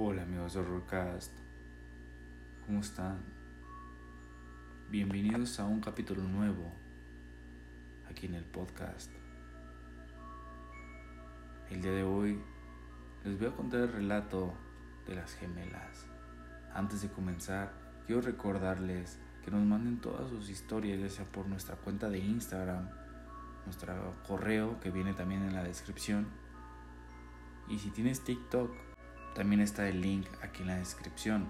Hola amigos de Horrorcast, ¿cómo están? Bienvenidos a un capítulo nuevo aquí en el podcast. El día de hoy les voy a contar el relato de las gemelas. Antes de comenzar, quiero recordarles que nos manden todas sus historias, ya sea por nuestra cuenta de Instagram, nuestro correo que viene también en la descripción. Y si tienes TikTok, también está el link aquí en la descripción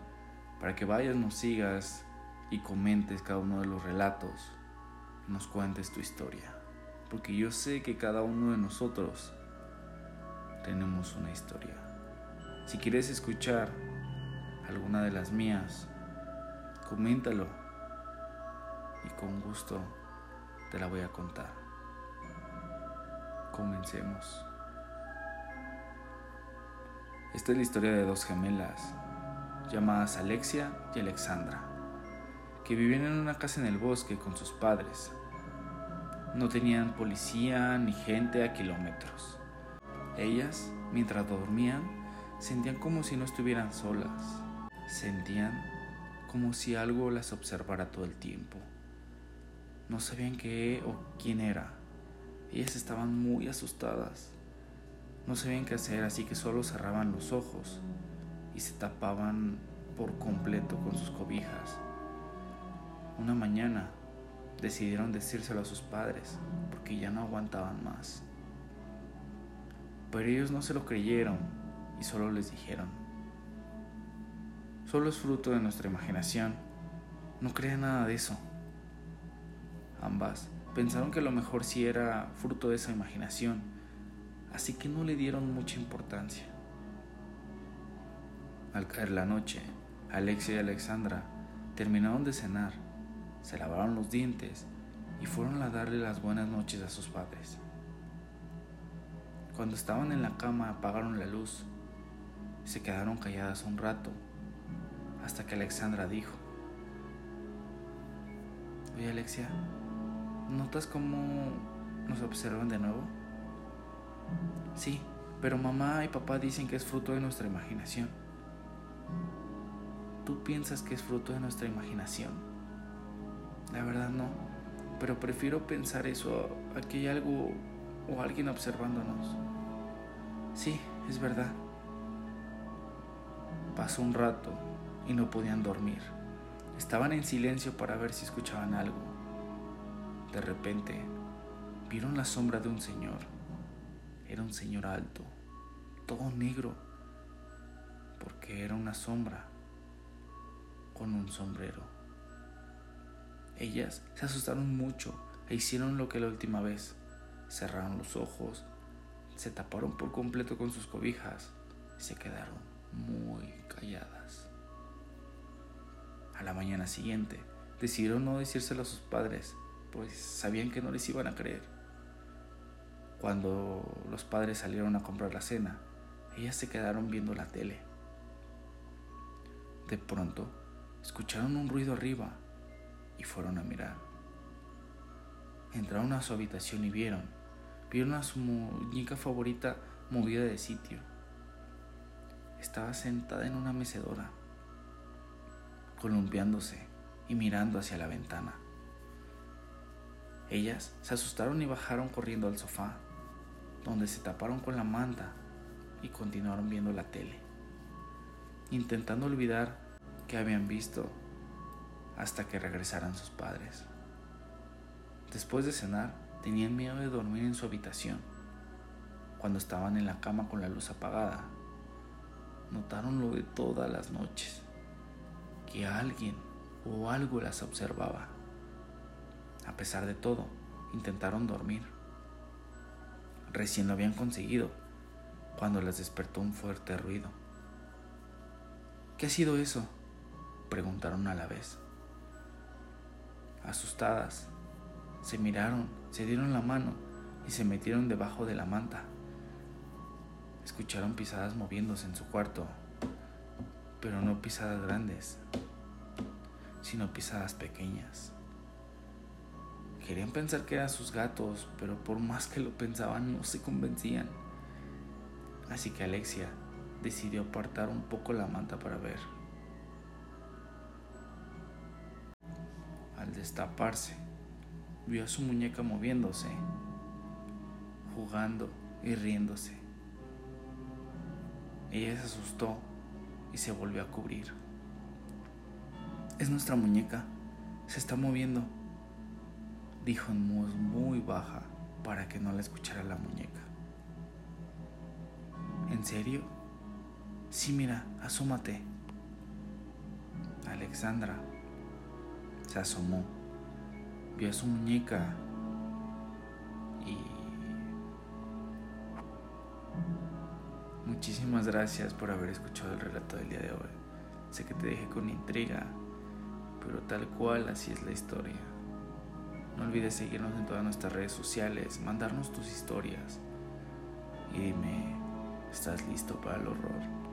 para que vayas, nos sigas y comentes cada uno de los relatos, nos cuentes tu historia. Porque yo sé que cada uno de nosotros tenemos una historia. Si quieres escuchar alguna de las mías, coméntalo y con gusto te la voy a contar. Comencemos. Esta es la historia de dos gemelas, llamadas Alexia y Alexandra, que vivían en una casa en el bosque con sus padres. No tenían policía ni gente a kilómetros. Ellas, mientras dormían, sentían como si no estuvieran solas. Sentían como si algo las observara todo el tiempo. No sabían qué o quién era. Ellas estaban muy asustadas. No sabían qué hacer, así que solo cerraban los ojos y se tapaban por completo con sus cobijas. Una mañana decidieron decírselo a sus padres porque ya no aguantaban más. Pero ellos no se lo creyeron y solo les dijeron, solo es fruto de nuestra imaginación, no crean nada de eso. Ambas pensaron que a lo mejor sí era fruto de esa imaginación así que no le dieron mucha importancia. Al caer la noche, Alexia y Alexandra terminaron de cenar, se lavaron los dientes y fueron a darle las buenas noches a sus padres. Cuando estaban en la cama apagaron la luz y se quedaron calladas un rato hasta que Alexandra dijo, Oye Alexia, ¿notas cómo nos observan de nuevo? Sí, pero mamá y papá dicen que es fruto de nuestra imaginación. ¿Tú piensas que es fruto de nuestra imaginación? La verdad no, pero prefiero pensar eso a que hay algo o alguien observándonos. Sí, es verdad. Pasó un rato y no podían dormir. Estaban en silencio para ver si escuchaban algo. De repente, vieron la sombra de un señor era un señor alto, todo negro, porque era una sombra con un sombrero. Ellas se asustaron mucho e hicieron lo que la última vez. Cerraron los ojos, se taparon por completo con sus cobijas y se quedaron muy calladas. A la mañana siguiente decidieron no decírselo a sus padres, pues sabían que no les iban a creer. Cuando los padres salieron a comprar la cena, ellas se quedaron viendo la tele. De pronto, escucharon un ruido arriba y fueron a mirar. Entraron a su habitación y vieron, vieron a su muñeca favorita movida de sitio. Estaba sentada en una mecedora, columpiándose y mirando hacia la ventana. Ellas se asustaron y bajaron corriendo al sofá donde se taparon con la manta y continuaron viendo la tele, intentando olvidar que habían visto hasta que regresaran sus padres. Después de cenar, tenían miedo de dormir en su habitación. Cuando estaban en la cama con la luz apagada, notaron lo de todas las noches, que alguien o algo las observaba. A pesar de todo, intentaron dormir Recién lo habían conseguido cuando les despertó un fuerte ruido. ¿Qué ha sido eso? preguntaron a la vez. Asustadas, se miraron, se dieron la mano y se metieron debajo de la manta. Escucharon pisadas moviéndose en su cuarto, pero no pisadas grandes, sino pisadas pequeñas. Querían pensar que eran sus gatos, pero por más que lo pensaban no se convencían. Así que Alexia decidió apartar un poco la manta para ver. Al destaparse, vio a su muñeca moviéndose, jugando y riéndose. Ella se asustó y se volvió a cubrir. Es nuestra muñeca, se está moviendo, dijo en voz muy baja para que no la escuchara la muñeca. ¿En serio? Sí, mira, asómate. Alexandra se asomó, vio a su muñeca y... Muchísimas gracias por haber escuchado el relato del día de hoy. Sé que te dejé con intriga, pero tal cual así es la historia. No olvides seguirnos en todas nuestras redes sociales, mandarnos tus historias y dime, ¿estás listo para el horror?